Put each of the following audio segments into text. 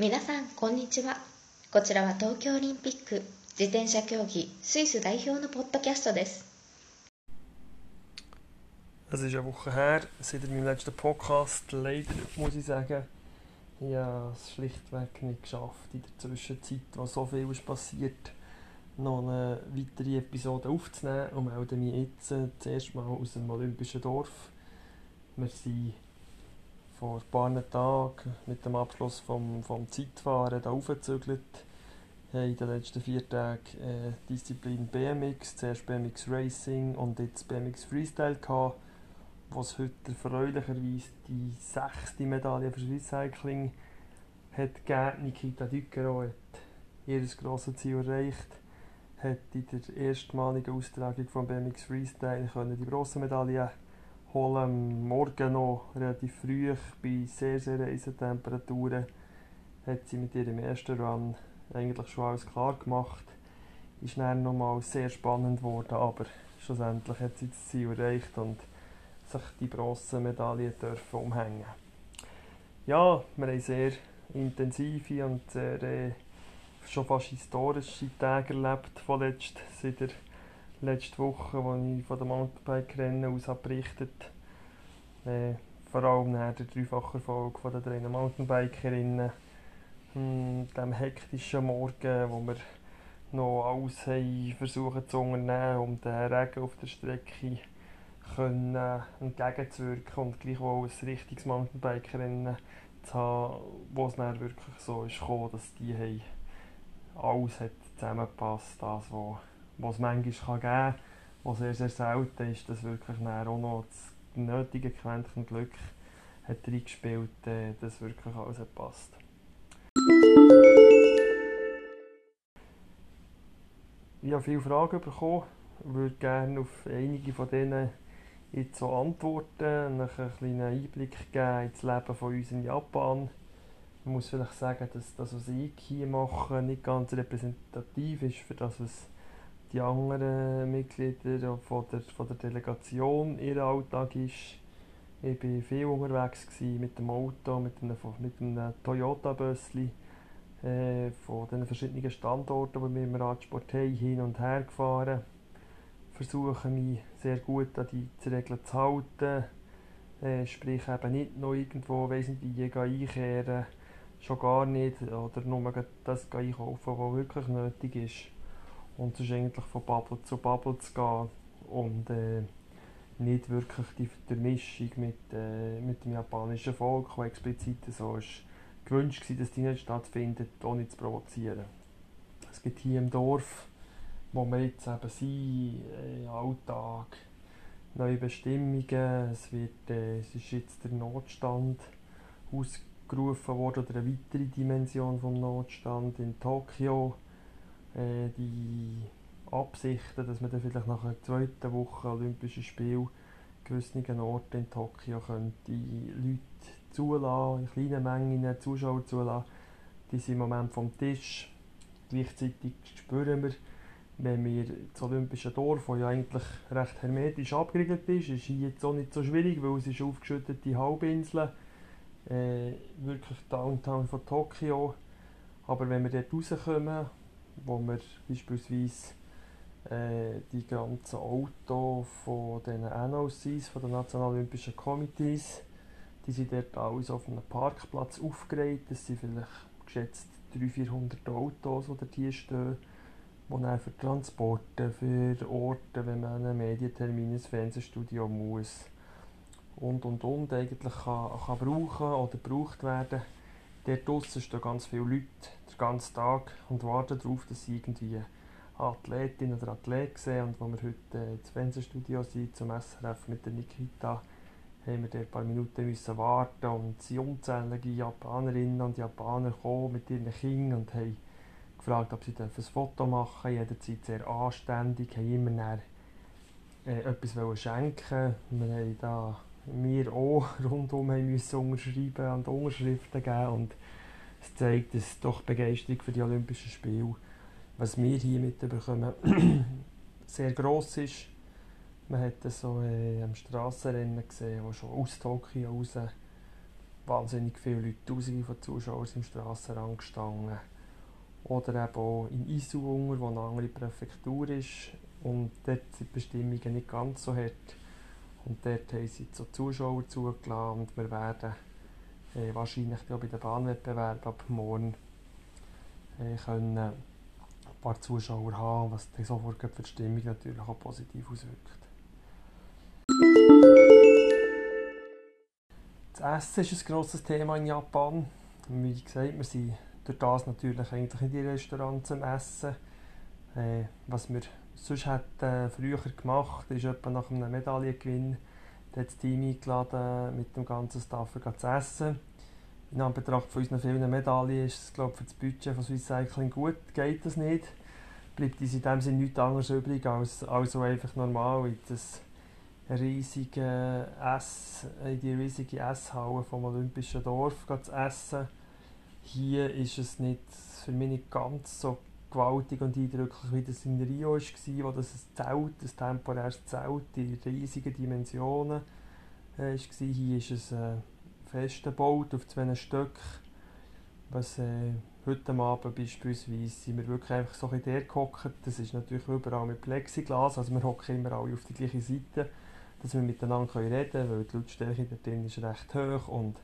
皆さんこんにちはこちらは東京オリンピック自転車競技スイス代表のポッドキャストです Es ist eine Woche her, seit meinem letzten Podcast. Leider muss ich sagen, ich habe es schlichtweg nicht geschafft, in der Zwischenzeit, wo so viel ist passiert, noch eine weitere Episode aufzunehmen und melde mich jetzt äh, zuerst mal aus dem Olympischen Dorf. Wir sind vor ein paar Tagen mit dem Abschluss vom, vom Zeitfahren hier aufgezügelt. Haben in den letzten vier Tagen äh, Disziplin BMX, zuerst BMX Racing und jetzt BMX Freestyle gehabt was heute erfreulicherweise die sechste Medaille für Swiss Cycling hat gegeben. Nikita Ducero hat ihr grosses Ziel erreicht, hat in der erstmaligen Austragung von BMX Freestyle können die Bronzemedaille holen. Morgen noch relativ früh bei sehr, sehr heißen Temperaturen hat sie mit ihrem ersten Run eigentlich schon alles klar gemacht. Ist dann nochmal sehr spannend geworden, aber schlussendlich hat sie das Ziel erreicht und sich die Bronzemedaille dürfen umhängen Ja, wir haben sehr intensive und sehr, äh, schon fast historische Tage erlebt von letzt, seit der letzten Woche, wo ich von dem Mountainbike-Rennen aus berichtet äh, vor allem nach der dreifachen Erfolg von den drei Mountainbikerinnen hm, dem hektischen Morgen, wo wir noch alles haben versuchen zu unternehmen, um den Regen auf der Strecke können, äh, entgegenzuwirken und gleichwohl ein richtiges Mountainbike-Rennen zu haben, wo es dann wirklich so ist gekommen, dass die haben, alles hat zusammengepasst, das, was, was es manchmal geben kann, was sehr, sehr selten ist, dass wirklich auch noch das nötige Quäntchen Glück hat reingespielt, äh, dass wirklich alles hat passt. Ich habe viele Fragen bekommen, würde gerne auf einige von denen jetzt so Antworten, einen kleinen Einblick geben ins Leben von uns in Japan. Ich muss vielleicht sagen, dass das, was ich hier mache, nicht ganz repräsentativ ist für das, was die anderen Mitglieder von der, von der Delegation ihr Alltag ist. Ich war viel unterwegs mit dem Auto, mit einem, mit einem Toyota-Bössli äh, von den verschiedenen Standorten, die wir im Radsport hin und her gefahren versuche mich sehr gut an die Regeln zu halten. Äh, sprich eben nicht noch irgendwo weiss einkehren, schon gar nicht, oder nur das einkaufen, was wirklich nötig ist. Und es ist eigentlich von Bubble zu Bubble zu gehen und äh, nicht wirklich die Vermischung mit, äh, mit dem japanischen Volk, das explizit so ist, gewünscht war, dass die nicht stattfindet, ohne zu provozieren. Es gibt hier im Dorf wo wir jetzt eben sind, äh, Alltag, neue Bestimmungen, es, wird, äh, es ist jetzt der Notstand ausgerufen worden, oder eine weitere Dimension vom Notstand in Tokio, äh, die Absichten, dass man dann vielleicht nach einer zweiten Woche Olympische Spiele gewissen Orten in Tokio könnte Leute zulassen, in kleinen Mengen Zuschauer zulassen, die sind im Moment vom Tisch. Gleichzeitig spüren wir, wenn wir das Olympische Dorf, das ja eigentlich recht hermetisch abgeriegelt ist, ist hier jetzt auch nicht so schwierig, weil es ist aufgeschüttete Halbinsel, äh, wirklich Downtown von Tokio. Aber wenn wir dort rauskommen, wo wir beispielsweise äh, die ganzen Autos von den NOCs, von den Nationalen Olympischen Komitees, die sind dort alles auf einem Parkplatz aufgereiht. Das sind vielleicht geschätzt 300-400 Autos, die dort hier stehen wo dann für Transporte, für Orte, wenn man einen Medientermin ins Fernsehstudio muss und und und eigentlich kann, kann brauchen oder gebraucht werden. Dort draussen stehen ganz viele Leute den ganzen Tag und warten darauf, dass sie irgendwie Athletin oder Athlet sehen. Und als wir heute äh, ins Fernsehstudio sind, zum SRF mit der Nikita, haben wir ein paar Minuten müssen warten und sind unzählige Japanerinnen und Japaner gekommen mit ihren Kindern und haben gefragt, ob sie ein Foto machen dürfen. Jederzeit sehr anständig, haben immer dann, äh, etwas schenken Wir haben da wir auch rundum haben müssen unterschreiben und Unterschriften geben und es zeigt, dass doch Begeisterung für die Olympischen Spiele, was wir hier mitbekommen, sehr gross ist. Man hat das so äh, am Strassenrennen gesehen, wo schon aus Tokio raus wahnsinnig viele Leute, tausende von Zuschauern im Strassenrand gestanden. Oder eben auch in Isuunger, wo eine andere Präfektur ist und dort sind die Bestimmungen nicht ganz so hart. Und dort haben sie so Zuschauer zugelassen und wir werden äh, wahrscheinlich auch bei den Bahnwettbewerben ab morgen äh, können ein paar Zuschauer haben, was dann sofort für die Stimmung natürlich auch positiv auswirkt. Das Essen ist ein grosses Thema in Japan. Wie gesagt, wir sind durch das natürlich eigentlich in die Restaurants zum Essen. Äh, was wir sonst hätten äh, früher gemacht, ist etwa nach einem Medaillengewinn das Team eingeladen, mit dem ganzen Staff zu essen. In Anbetracht von unseren vielen Medaillen ist es glaube für das Budget von Swiss Cycling gut, geht das nicht. Bleibt uns in dem Sinne nichts anderes übrig, als also einfach normal in das riesige Ess, in die riesige Esshalle vom Olympischen Dorf zu essen. Hier ist es nicht, für mich nicht ganz so gewaltig und eindrücklich, wie das in Rio war, wo das ein Zelt, ein temporäres Zelt in riesigen Dimensionen äh, war. Hier ist es äh, fest gebaut auf zwei Stück. Was äh, heute Abend beispielsweise sind wir wirklich einfach so ein bisschen gehockt. Das ist natürlich überall mit Plexiglas, also wir hocken immer alle auf die gleiche Seite, dass wir miteinander reden können, weil die Lautstärke da drin ist recht hoch und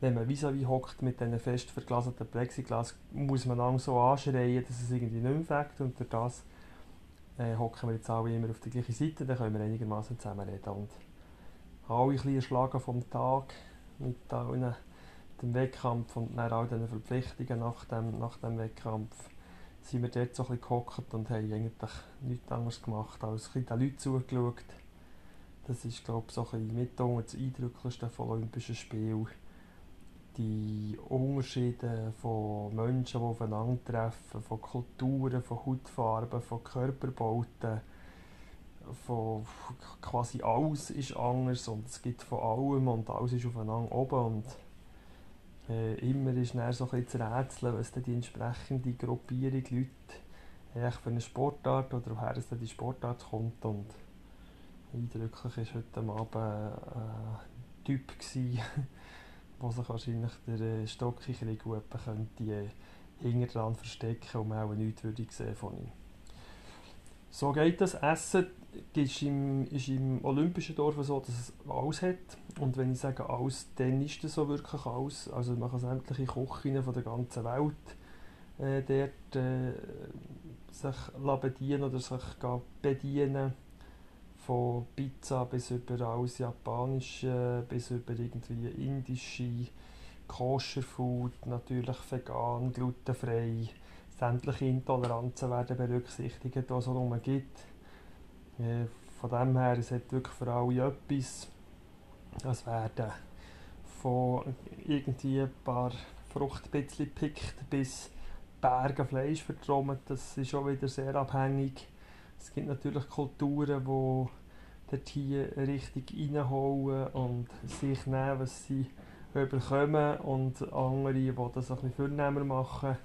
wenn man vis-à-vis hockt mit diesen fest verglaseten Plexiglas, muss man lang so anschreien, dass es irgendwie nicht mehr fängt. Und durch das äh, hocken wir jetzt alle immer auf der gleichen Seite, dann können wir einigermaßen zusammen reden und alle kleinen Schlagen vom Tag mit allen dem Wettkampf und nach all diesen Verpflichtungen nach dem, nach dem Wettkampf. Sind wir dort so ein bisschen gehockt und haben eigentlich nichts anderes gemacht, als ein den Leuten zugeschaut. Das ist, glaube ich, so ein bisschen mit das eindrücklichste von Olympischen Spielen die Unterschiede von Menschen, die aufeinandertreffen, von Kulturen, von Hautfarben, von Körperbauten, von quasi alles ist anders und es gibt von allem und alles ist aufeinander oben und äh, immer ist dann so ein zu rätseln, was die entsprechende Gruppierung Leute für eine Sportart oder woher es die Sportart kommt und eindrücklich war heute Abend äh, ein Typ wo sich wahrscheinlich der äh, Stockig gut könnte äh, hinter dran verstecken und man auch nichts würde sehen von ihm. So geht das. Essen ist im, ist im Olympischen Dorf so, dass es alles hat. Und wenn ich sage alles, dann ist es so wirklich alles. Also man kann sämtliche Kochinnen von der ganzen Welt äh, dort äh, sich bedienen oder sich bedienen von Pizza bis über alles Japanische, bis über irgendwie indische Kosher-Food, natürlich vegan, glutenfrei. Sämtliche Intoleranzen werden berücksichtigt, die es herum gibt. Äh, von dem her, es hat wirklich für alle etwas. Es werden von irgendwie ein paar Fruchtbätzchen gepickt bis Berge Fleisch vertrommet. Das ist schon wieder sehr abhängig. Es gibt natürlich Kulturen, die dort hier richtig reinhauen und sich nehmen, was sie bekommen und andere, die das ein bisschen vornehmer machen,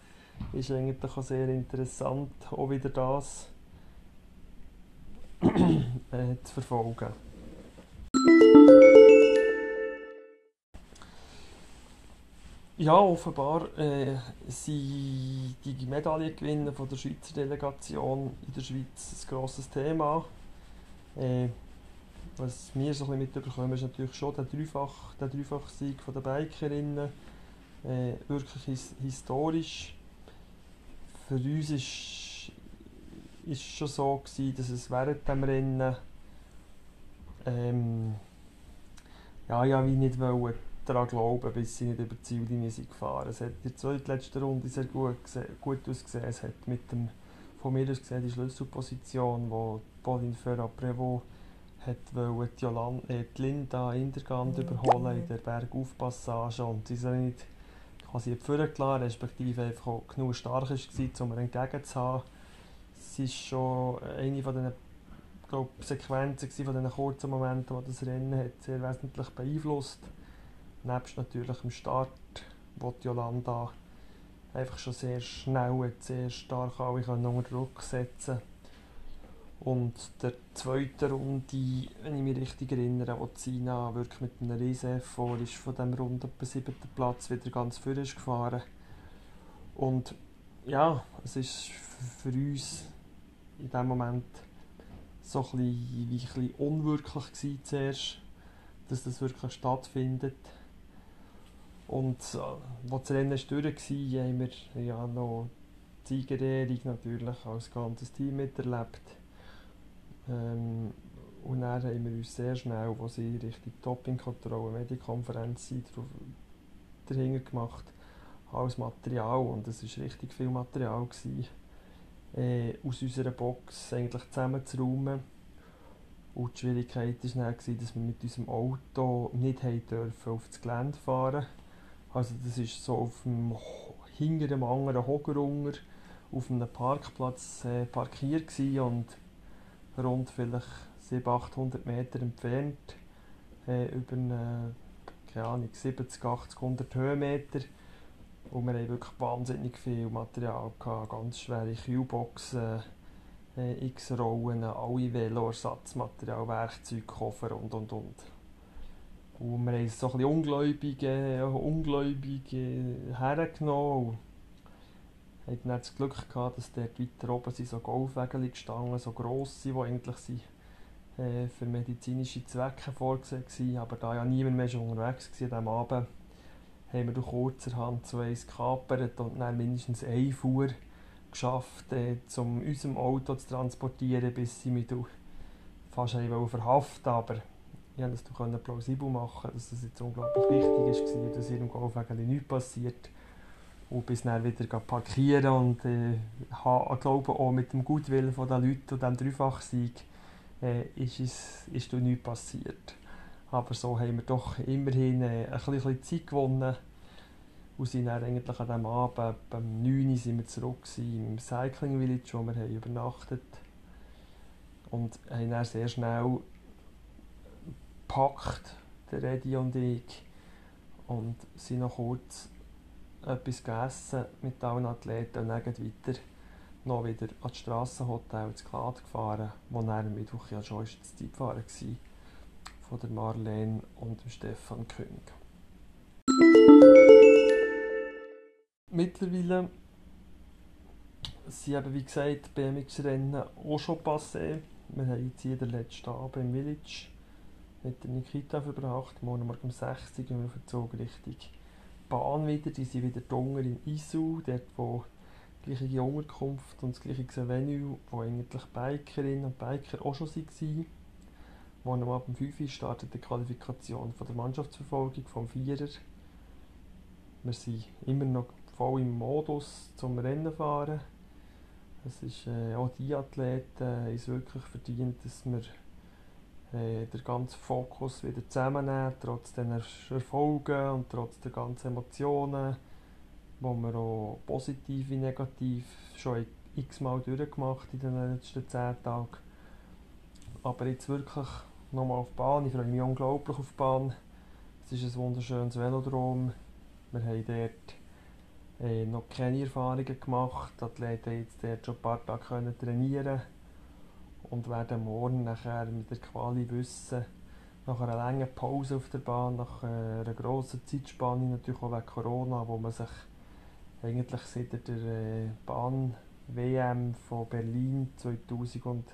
ist eigentlich auch sehr interessant, auch wieder das äh, zu verfolgen. Ja, offenbar äh, sind die Medaillengewinne von der Schweizer Delegation in der Schweiz ein grosses Thema. Äh, was wir so mitbekommen, ist natürlich schon der Dreifach, der Dreifach-Sieg der Bikerinnen. Äh, wirklich his historisch. Für uns ist es schon so gewesen, dass es während dem Rennen ähm, ja, ja, wie nicht wollen daran glauben, bis sie nicht über die Ziellinie sind gefahren. Es hat in der zweitletzten Runde sehr gut, gut ausgesehen. Es hat mit dem, von mir aus gesehen, die Schlüsselposition, wo Pauline Ferrand-Prévot hat wollte die, Jolanda, äh, die Linda Indergand mhm. überholen in der Bergaufpassage und sie sind nicht quasi vorgelassen, respektive einfach auch genug stark war, um ihr entgegenzuhaben. Es ist schon eine von den glaub, Sequenzen von diesen kurzen Momenten, die das Rennen hat sehr wesentlich beeinflusst. Nebst natürlich dem Start, wo die Jolanda einfach schon sehr schnell, sehr stark alle unter Druck setzen Und der zweiten Runde, wenn ich mich richtig erinnere, wo Sina wirklich mit einem riesen Effort ist von diesem Runde etwa siebten Platz wieder ganz vorne ist gefahren. Und ja, es ist für uns in dem Moment so ein bisschen, wie ein bisschen unwirklich gewesen zuerst, dass das wirklich stattfindet. Und äh, als das Rennen durch war, haben wir ja noch die Siegerehrung natürlich als ganzes Team miterlebt. Ähm, und dann haben wir uns sehr schnell, als sie Richtung Dopingkontrolle, Medienkonferenz sind, dahinter gemacht, als Material. Und es war richtig viel Material. Gewesen, äh, aus unserer Box eigentlich zusammenzuräumen. Und die Schwierigkeit war dann, dass wir mit unserem Auto nicht dürfen auf das Gelände fahren Also das war so auf dem hinter dem anderen Hogerunger auf einem Parkplatz äh, parkiert und rund vielleicht 700, 800 Meter entfernt äh, über eine, keine Ahnung, 70, 80, 100 Höhenmeter und wir hatten wirklich wahnsinnig viel Material, gehabt, ganz schwere Kühlboxen, äh, X-Rollen, alle Velo-Ersatzmaterial, Werkzeugkoffer und und und. Und wir haben so ein bisschen ungläubig, äh, ungläubig äh, hergenommen. Wir hatten das Glück gehabt, dass dort weiter oben sind so Golfwägel gestanden, so grosse, die eigentlich sind, äh, für medizinische Zwecke vorgesehen waren. Aber da ja niemand mehr schon unterwegs war diesem Abend, haben wir durch kurzerhand so eins gekapert und dann mindestens eine Fuhr geschafft, äh, um unserem Auto zu transportieren, bis sie mich fast verhaften aber ich konnte das plausibel machen, dass das jetzt unglaublich wichtig war, dass ihrem Golfwägel nichts passiert. Und bis dann wieder parkieren und äh, ich glaube auch mit dem Gutwillen der Leute und dem Dreifachsieg äh, ist, es, ist nichts passiert. Aber so haben wir doch immerhin äh, ein bisschen Zeit gewonnen. Und sind dann eigentlich an diesem Abend, beim 9 Uhr sind wir zurück im Cycling Village, wo wir haben übernachtet Und haben dann sehr schnell gepackt, der Redi und ich. Und sind noch kurz etwas gegessen mit allen Athleten und dann weiter noch wieder ans Strassenhotel ins Klad gefahren, wo dann am Mittwoch ja schon das Zeitfahren war von der Marlene und dem Stefan König. Mittlerweile sind eben, wie gesagt, BMX-Rennen auch schon passé. Wir haben jetzt hier den letzten Abend im Village mit der Nikita verbracht. Morgen Morgen um 6 Uhr gehen wir auf den Zug Richtung Bahn wieder. Die sind wieder drunter in Isu, dort wo die gleiche Unterkunft und das gleiche Venue, wo eigentlich Bikerinnen und Biker auch schon waren wo ab dem 5 Uhr startet die Qualifikation von der Mannschaftsverfolgung vom Vierer. Wir sind immer noch voll im Modus zum Rennen fahren. Es ist, äh, auch die Athleten äh, ist wirklich verdient, dass wir äh, den ganzen Fokus wieder zusammennehmen, trotz den Erfolgen und trotz der ganzen Emotionen, die wir auch positiv wie negativ schon x-mal durchgemacht in den letzten 10 Tagen. Aber jetzt wirklich nochmal auf die Bahn. Ich freue mich unglaublich auf die Bahn. Es ist ein wunderschönes Velodrom. Wir haben dort äh, noch keine Erfahrungen gemacht. Die Athleten jetzt dort schon ein paar Tage können trainieren und werden morgen nachher mit der Quali wissen, nach einer langen Pause auf der Bahn, nach äh, einer grossen Zeitspanne, natürlich auch wegen Corona, wo man sich eigentlich seit der äh, Bahn-WM von Berlin 2000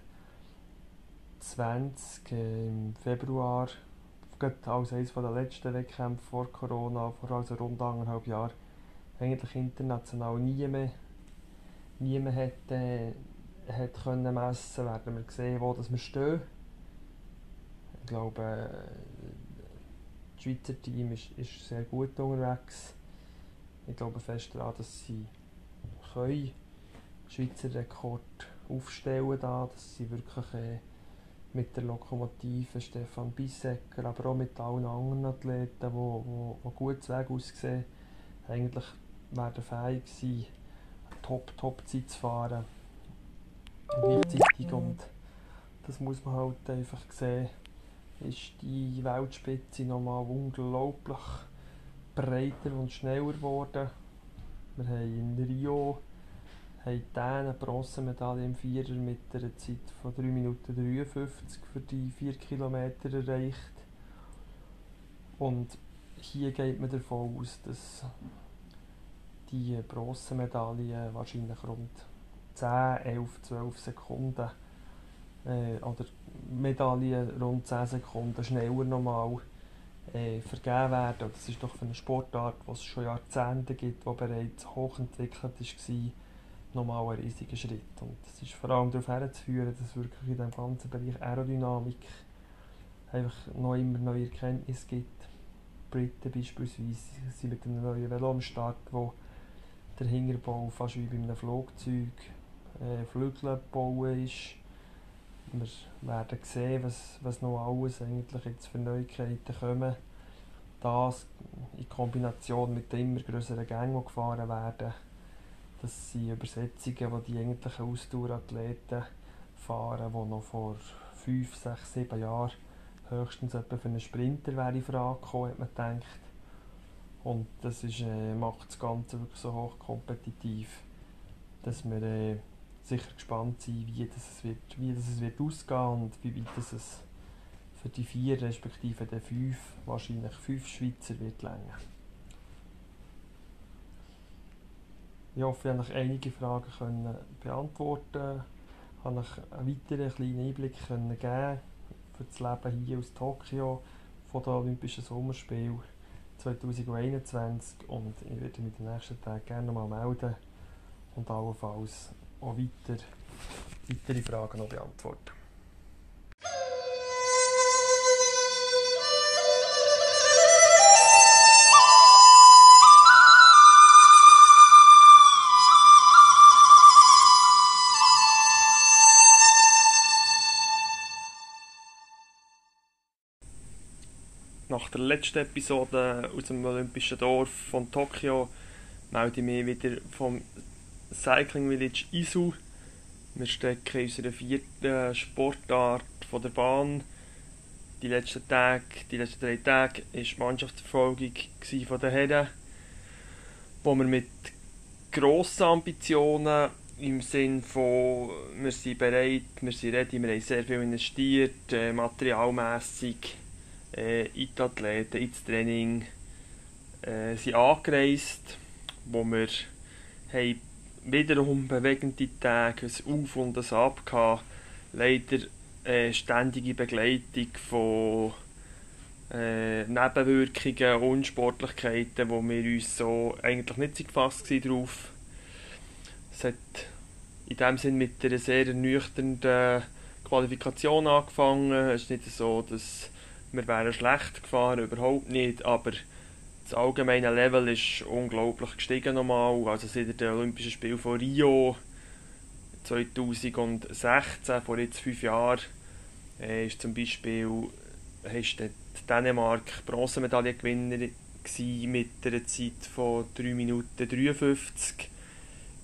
20 im Februar, als eines der letzten Wettkämpfe vor Corona, vor also rund anderthalb Jahren, eigentlich international nie mehr, nie mehr äh, hat können messen werden wir sehen, wo das wir stehen. Ich glaube, äh, das Schweizer Team ist, ist sehr gut unterwegs. Ich glaube fest daran, dass sie können Schweizer Rekord aufstellen da, dass sie wirklich äh, mit der Lokomotive Stefan Bissecker, aber auch mit allen anderen Athleten, die, die, die gut zu Weg aussehen, eigentlich werden fähig sein, Top-Top-Zeit zu fahren. Gleichzeitig, und das muss man halt einfach sehen, ist die Weltspitze nochmal unglaublich breiter und schneller geworden. Wir haben in Rio haben eine Bronzemedaille im Vierer mit einer Zeit von 3 Minuten 53 für die 4 Kilometer erreicht. Und hier geht man davon aus, dass die Bronzemedaille wahrscheinlich rund 10, 11, 12 Sekunden äh, oder Medaillen rund 10 Sekunden schneller nochmal äh, vergeben werden. Das ist doch für eine Sportart, die es schon Jahrzehnte gibt, die bereits hochentwickelt war, nochmal ein riesiger Schritt. Und es ist vor allem darauf herzuführen, dass wirklich in dem ganzen Bereich Aerodynamik einfach noch immer neue Erkenntnisse gibt. Die Briten beispielsweise sind mit einem neuen Velo am Start, wo der Hinterbau fast wie bei einem Flugzeug äh, Flügel bauen ist. Wir werden sehen, was, was noch alles eigentlich jetzt für Neuigkeiten kommen. Das in Kombination mit den immer größeren Gängen, die gefahren werden, das sind Übersetzungen, die die eigentlichen Ausdauerathleten fahren, die noch vor 5, 6, 7 Jahren höchstens etwa für einen Sprinter wäre in Frage gekommen, hat man gedacht. Und das ist, äh, macht das Ganze wirklich so hochkompetitiv, dass wir äh, sicher gespannt sind, wie das, wird, wie das es wird ausgehen und wie weit das es für die vier respektive die fünf, wahrscheinlich fünf Schweizer wird länger. Ich hoffe, ich konnte einige Fragen können beantworten Ich konnte einen weiteren kleinen Einblick können geben für das Leben hier aus Tokio von den Olympischen Sommerspielen 2021 und ich werde mich in den nächsten Tagen gerne mal melden und allenfalls auch weiter, weitere Fragen noch beantworten. Nach der letzten Episode aus dem Olympischen Dorf von Tokio melde ich mich wieder vom Cycling Village Isu. Wir stecken in unserer vierten Sportart von der Bahn. Die letzten Tage, die letzten drei Tage war die Mannschaftsverfolgung von den Herren, wo wir mit grossen Ambitionen im Sinne von, wir sind bereit, wir sind ready, wir haben sehr viel investiert, äh, materialmässig äh, in die Athleten, ins Training, äh, sind angereist, wo wir haben wiederum bewegende Tage, ein Auf und ein Ab gehabt. Leider äh, ständige Begleitung von äh, Nebenwirkungen, Unsportlichkeiten, wo wir uns so eigentlich nicht so gefasst waren drauf. Es hat in dem Sinn mit einer sehr ernüchternden Qualifikation angefangen. Es ist nicht so, dass wir wären schlecht gefahren, überhaupt nicht, aber das allgemeine Level ist unglaublich gestiegen nochmal. Also seit den Olympischen Spielen von Rio 2016, vor jetzt fünf Jahren, äh, ist zum Beispiel ist Dänemark Bronzemedaillengewinner mit einer Zeit von 3 Minuten 53.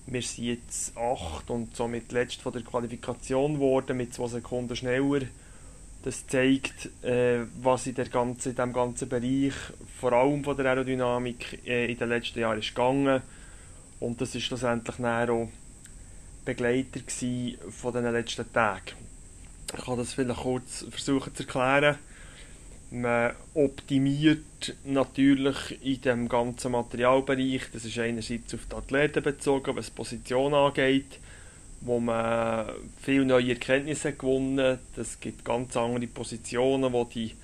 Wir sind jetzt 8 und somit letzt von der Qualifikation geworden mit 2 Sekunden schneller das zeigt, äh, was in, der ganzen, in diesem ganzen Bereich, vor allem von der Aerodynamik, äh, in den letzten Jahren ist gegangen. Und das war schlussendlich auch Begleiter von den letzten Tagen. Ich kann das vielleicht kurz versuchen zu erklären. Man optimiert natürlich in dem ganzen Materialbereich. Das ist einerseits auf die Athleten bezogen, was Position angeht wo man viele neue Erkenntnisse gewonnen. Es gibt ganz andere Positionen, wo die,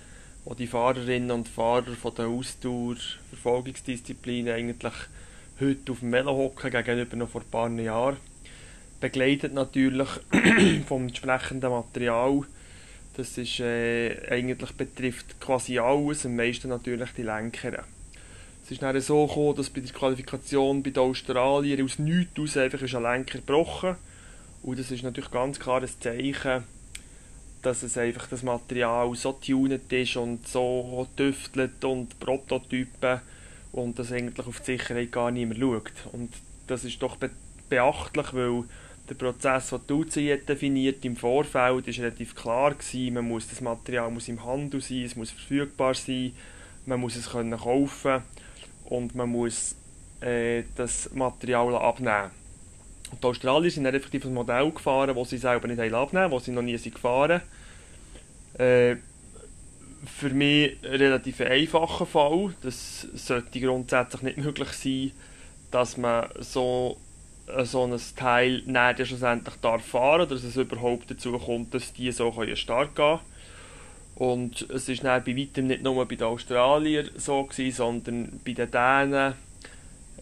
wo die Fahrerinnen und Fahrer von der Ausdauer-Verfolgungsdisziplin eigentlich heute auf dem Velo hocken, gegenüber noch vor ein paar Jahren. Begleitet natürlich vom entsprechenden Material. Das ist, äh, eigentlich betrifft quasi alles, am meisten natürlich die Lenker. Es ist dann so gekommen, dass bei der Qualifikation bei den Australiern aus nichts aus einfach ist ein Lenker gebrochen ist und das ist natürlich ganz klar ein Zeichen, dass es einfach das Material so tuned ist und so tüftelt und Prototypen und das eigentlich auf die Sicherheit gar mehr schaut. Und das ist doch be beachtlich, weil der Prozess, den die UCI definiert im Vorfeld, ist relativ klar gewesen. Man muss das Material muss im Handel sein, es muss verfügbar sein, man muss es können kaufen und man muss äh, das Material abnehmen. Die Australier sind dann effektiv ein Modell gefahren, das sie selber nicht abnehmen wo sie noch nie sind gefahren. Äh, Für mich ein relativ einfacher Fall. Das sollte grundsätzlich nicht möglich sein, dass man so, äh, so ein Teil dann schlussendlich darf fahren oder dass es überhaupt dazu kommt, dass die so können Start gehen Und es ist dann bei weitem nicht nur bei den Australiern so gewesen, sondern bei den Dänen.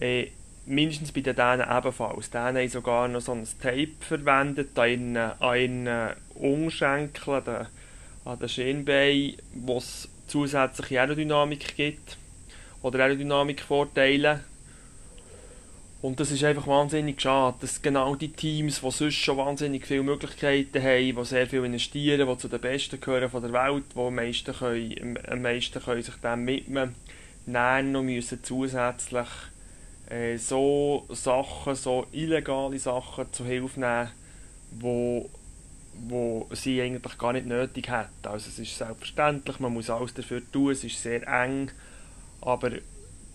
Äh, mindestens bei den Dänen ebenfalls. Die Dänen haben sogar noch so ein Tape verwendet an ihren, an ihren Umschenkeln, an, an den Schienbeinen, wo es zusätzliche Aerodynamik gibt oder Aerodynamikvorteile. Und das ist einfach wahnsinnig schade, dass genau die Teams, die sonst schon wahnsinnig viele Möglichkeiten haben, die sehr viel investieren, die zu den Besten gehören von der Welt, die am meisten, können, am meisten können sich dem widmen, dann noch müssen zusätzlich äh, so Sachen, so illegale Sachen zu Hilfe nehmen, wo, wo sie eigentlich gar nicht nötig hätten. Also es ist selbstverständlich, man muss alles dafür tun, es ist sehr eng, aber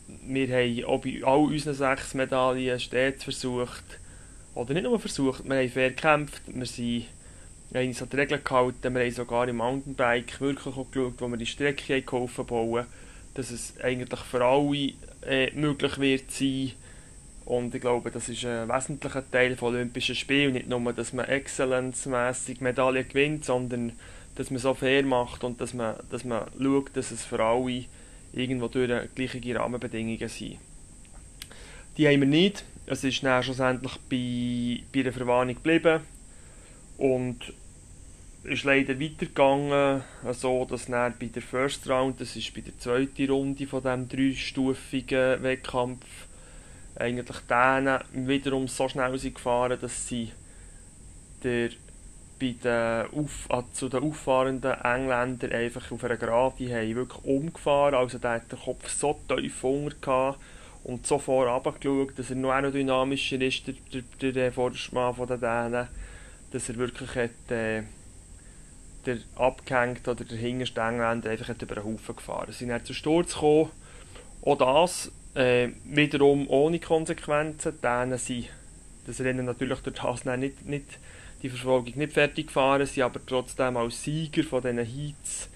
wir haben auch bei all unseren sechs Medaillen stets versucht, oder nicht nur versucht, wir haben fair gekämpft, wir sind wir haben uns an die Regeln gehalten, wir haben sogar im Mountainbike wirklich auch geschaut, wo wir die Strecke geholfen bauen, dass es eigentlich für alle äh, möglich wird sein. Und ich glaube, das ist ein wesentlicher Teil von Olympischen Spielen. Nicht nur, dass man exzellenzmäßig Medaillen gewinnt, sondern dass man so fair macht und dass man, dass man schaut, dass es für alle irgendwo durch gleiche Rahmenbedingungen sind. Die haben wir nicht. Es ist dann schlussendlich bei, bei der Verwarnung geblieben. Und ist leider weitergegangen, so dass dann bei der First Round, das ist bei der zweiten Runde von diesem dreistufigen Wettkampf, eigentlich denen wiederum so schnell sind gefahren, dass sie der, bei den auf, also zu den auffahrenden Engländern einfach auf einer Gerade haben wirklich umgefahren, also der hat den Kopf so tief unter und so vorab geschaut, dass er noch aerodynamischer ist, der, der, der Vorderschmann von den Dänen, dass er wirklich hat, äh, der abgehängt oder der hinterste Engländer einfach über den Haufen gefahren. Sie sind dann zu Sturz gekommen. Auch das äh, wiederum ohne Konsequenzen. Dänen sind das Rennen natürlich durch das nicht, nicht, die Verfolgung nicht fertig gefahren, sind aber trotzdem als Sieger von diesen Heats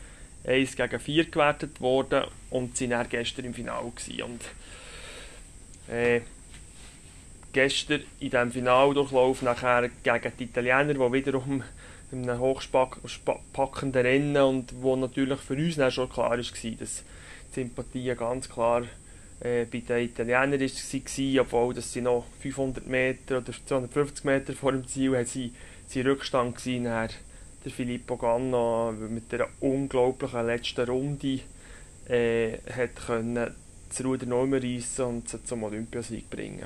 1 gegen 4 gewertet worden und sind dann gestern im Finale gewesen. Und äh, gestern in diesem Finaldurchlauf nachher gegen die Italiener, die wiederum in einem hochpackenden Rennen und wo natürlich für uns dann schon klar war, dass die Sympathie ganz klar äh, bei den Italienern war, obwohl dass sie noch 500 Meter oder 250 Meter vor dem Ziel haben, sie, sie Rückstand gewesen, dann der Filippo Ganna mit der unglaublichen letzten Runde äh, hat können das Ruder noch immer reissen und sie zum Olympiasieg bringen.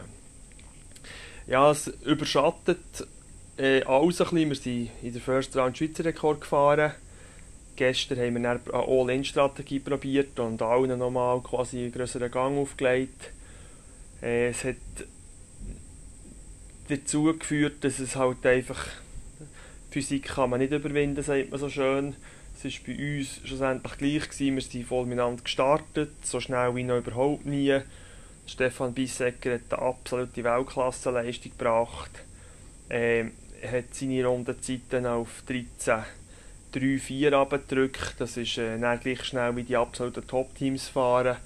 Ja, es überschattet äh, alles ein bisschen. Wir sind in der First Round Schweizer Rekord gefahren. Gestern haben wir eine All-In-Strategie probiert und allen nochmal quasi einen größeren Gang aufgelegt. Äh, es hat dazu geführt, dass es halt einfach Physik kann man nicht überwinden, sagt man so schön. Es war bei uns schlussendlich gleich gewesen. Wir sind miteinander gestartet, so schnell wie noch überhaupt nie. Stefan Bissecker hat eine absolute Weltklasse-Leistung gebracht. Ähm, hat seine Rundenzeiten auf 13 3, 4 abgedrückt. Das ist äh, gleich schnell wie die absoluten Top-Teams fahren.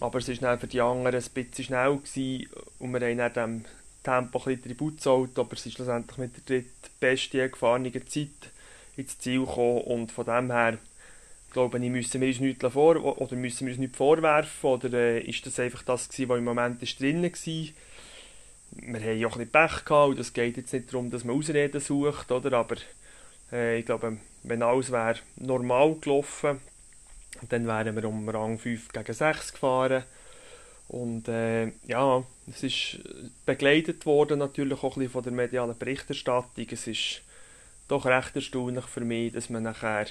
Aber es war für die anderen ein bisschen schnell gewesen und wir haben dann dem Tempo ein bisschen Tribut gezahlt, aber es ist schlussendlich mit der drittbesten gefahrenen Zeit ins Ziel gekommen und von dem her glaube ich, müssen wir uns nichts vor oder müssen wir uns nichts vorwerfen oder äh, ist das einfach das gewesen, was im Moment drin war wir haben ja auch ein bisschen Pech gehabt und es geht jetzt nicht darum, dass man Ausreden sucht, oder? aber äh, ich glaube, wenn alles wäre normal gelaufen, dann wären wir um Rang 5 gegen 6 gefahren und äh, ja, es ist begleitet worden natürlich auch ein bisschen von der medialen Berichterstattung. Es ist doch recht erstaunlich für mich, dass man nachher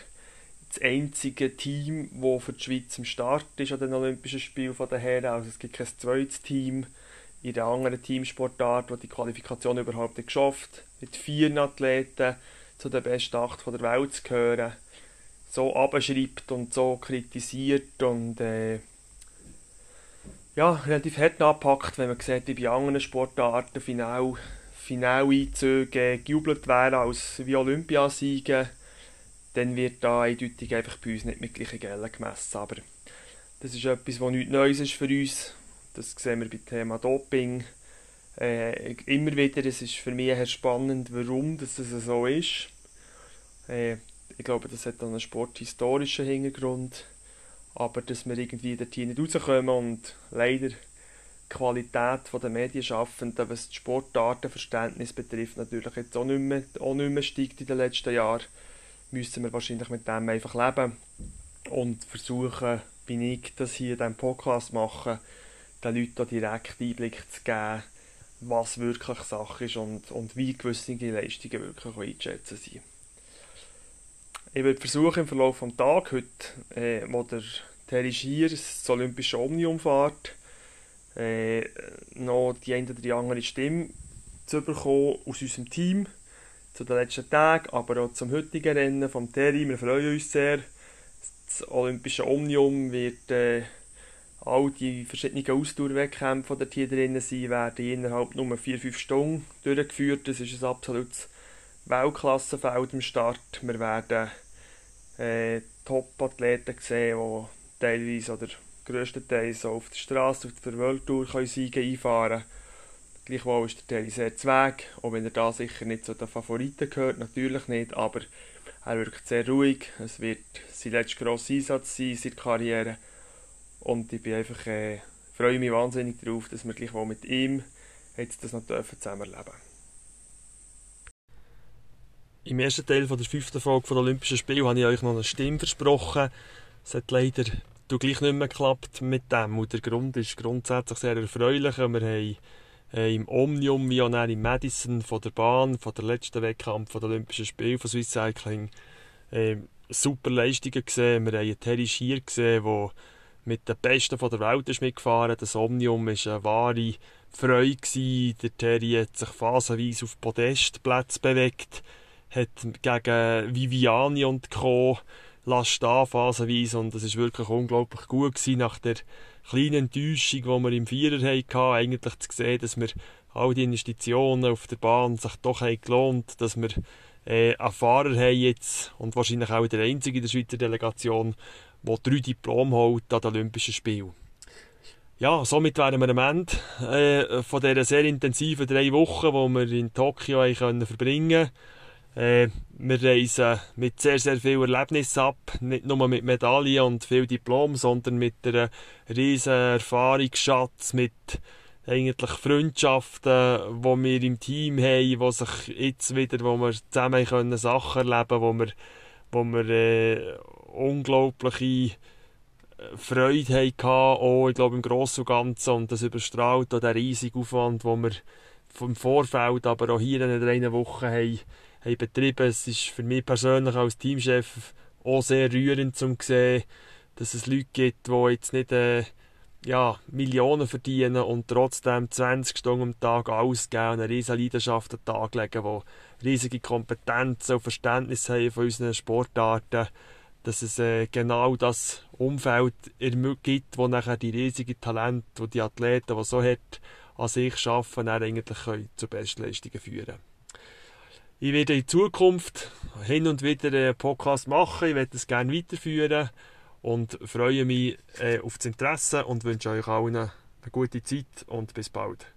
das einzige Team, das für die Schweiz am Start ist an den Olympischen Spielen den Herren, also es gibt kein zweites Team, in der anderen Teamsportart, die die Qualifikation überhaupt nicht geschafft mit vier Athleten zu den besten acht der Welt zu gehören, so abschreibt und so kritisiert und äh, ja, relativ hart anpackt, wenn man sieht, wie bei anderen Sportarten final Finaleinzüge gejubelt werden als wie Olympiasiege, dann wird da eindeutig einfach bei uns nicht mit gleichen Gellen gemessen. Aber das ist etwas, was nichts Neues ist für uns. Das sehen wir beim Thema Doping. Äh, immer wieder, es ist für mich spannend, warum das so ist. Äh, ich glaube, das hat dann einen sporthistorischen Hintergrund. Aber dass wir irgendwie dort nicht rauskommen und leider die Qualität der Medienschaffenden, was das Sportartenverständnis betrifft, natürlich jetzt auch nicht, mehr, auch nicht mehr steigt in den letzten Jahren, müssen wir wahrscheinlich mit dem einfach leben und versuchen, wie ich das hier in diesem Podcast mache, den Leuten direkt Einblick zu geben, was wirklich Sache ist und, und wie gewisse Leistungen wirklich einzuschätzen sind. Ich werde versuchen, im Verlauf des Tages heute, äh, wo der Terry Schier das Olympische Omnium fährt, äh, noch die eine oder andere Stimme zu bekommen aus unserem Team zu den letzten Tagen, aber auch zum heutigen Rennen vom Terry. Wir freuen uns sehr. Das Olympische Omnium wird äh, all die verschiedenen Ausdauerwettkämpfe, die hier drin sind, werden innerhalb nur 4-5 Stunden durchgeführt. Das ist ein absolutes Weltklassenfeld am Start. Wir werden äh, Top-Athleten sehen, die teilweise oder grösstenteils auf der Straße auf der Welttour können einfahren Gleichwohl ist der Terry sehr zweig, auch wenn er da sicher nicht zu den Favoriten gehört, natürlich nicht, aber er wirkt sehr ruhig. Es wird sein letzter grosser Einsatz sein in seiner Karriere und ich bin einfach, äh, freue mich wahnsinnig darauf, dass wir gleichwohl mit ihm jetzt das noch dürfen zusammenleben Im ersten Teil von der fünften Folge der Olympischen Spiele habe ich euch noch eine Stimme versprochen. Es hat leider gleich nicht mehr geklappt mit dem. Und der Grund ist grundsätzlich sehr erfreulich. Wir haben äh, im Omnium wie auch im Madison von der Bahn, von der letzten Wettkampf von der Olympischen Spiele von Swiss Cycling äh, super Leistungen gesehen. Wir haben Terry Schier gesehen, der mit den Besten von der Welt ist mitgefahren. Das Omnium war eine wahre Freude. Gewesen. Der Terry hat sich phasenweise auf Podestplätze bewegt, hat gegen Viviani und Co. Last phasenweise und es war wirklich unglaublich gut gewesen nach der kleine Enttäuschung, die wir im Vierer hatten, eigentlich zu sehen, dass wir all die Investitionen auf der Bahn sich doch haben gelohnt, dass wir äh, einen Fahrer haben jetzt und wahrscheinlich auch der einzige in der Schweizer Delegation, der drei Diplome holt an den Olympischen Spielen. Ja, somit wären wir am Ende äh, von dieser sehr intensiven drei Wochen, die wir in Tokio können verbringen äh, wir reisen mit sehr, sehr viel Erlebnis ab. Nicht nur mit Medaillen und viel Diplom, sondern mit einem riesen Erfahrungsschatz, mit eigentlich Freundschaften, die wir im Team haben, wo sich jetzt wieder, wo wir zusammen können Sachen erleben wo wir, wo wir äh, unglaubliche äh, Freude hatten, auch, ich glaube, im Großen und Ganzen. Und das überstrahlt auch den riesigen Aufwand, den wir vom Vorfeld, aber auch hier in den drei Wochen haben, haben betrieben. Es ist für mich persönlich als Teamchef auch sehr rührend zu sehen, dass es Leute gibt, die jetzt nicht äh, ja, Millionen verdienen und trotzdem 20 Stunden am Tag ausgeben und eine riesige Leidenschaft an den Tag legen, die riesige Kompetenzen und Verständnis haben von unseren Sportarten, dass es äh, genau das Umfeld gibt, wo nachher die riesigen Talente, die die Athleten, die so hat, an sich schaffen, dann eigentlich zu Bestleistungen führen ich werde in Zukunft hin und wieder einen Podcast machen. Ich werde das gerne weiterführen und freue mich äh, auf das Interesse und wünsche euch allen eine gute Zeit und bis bald.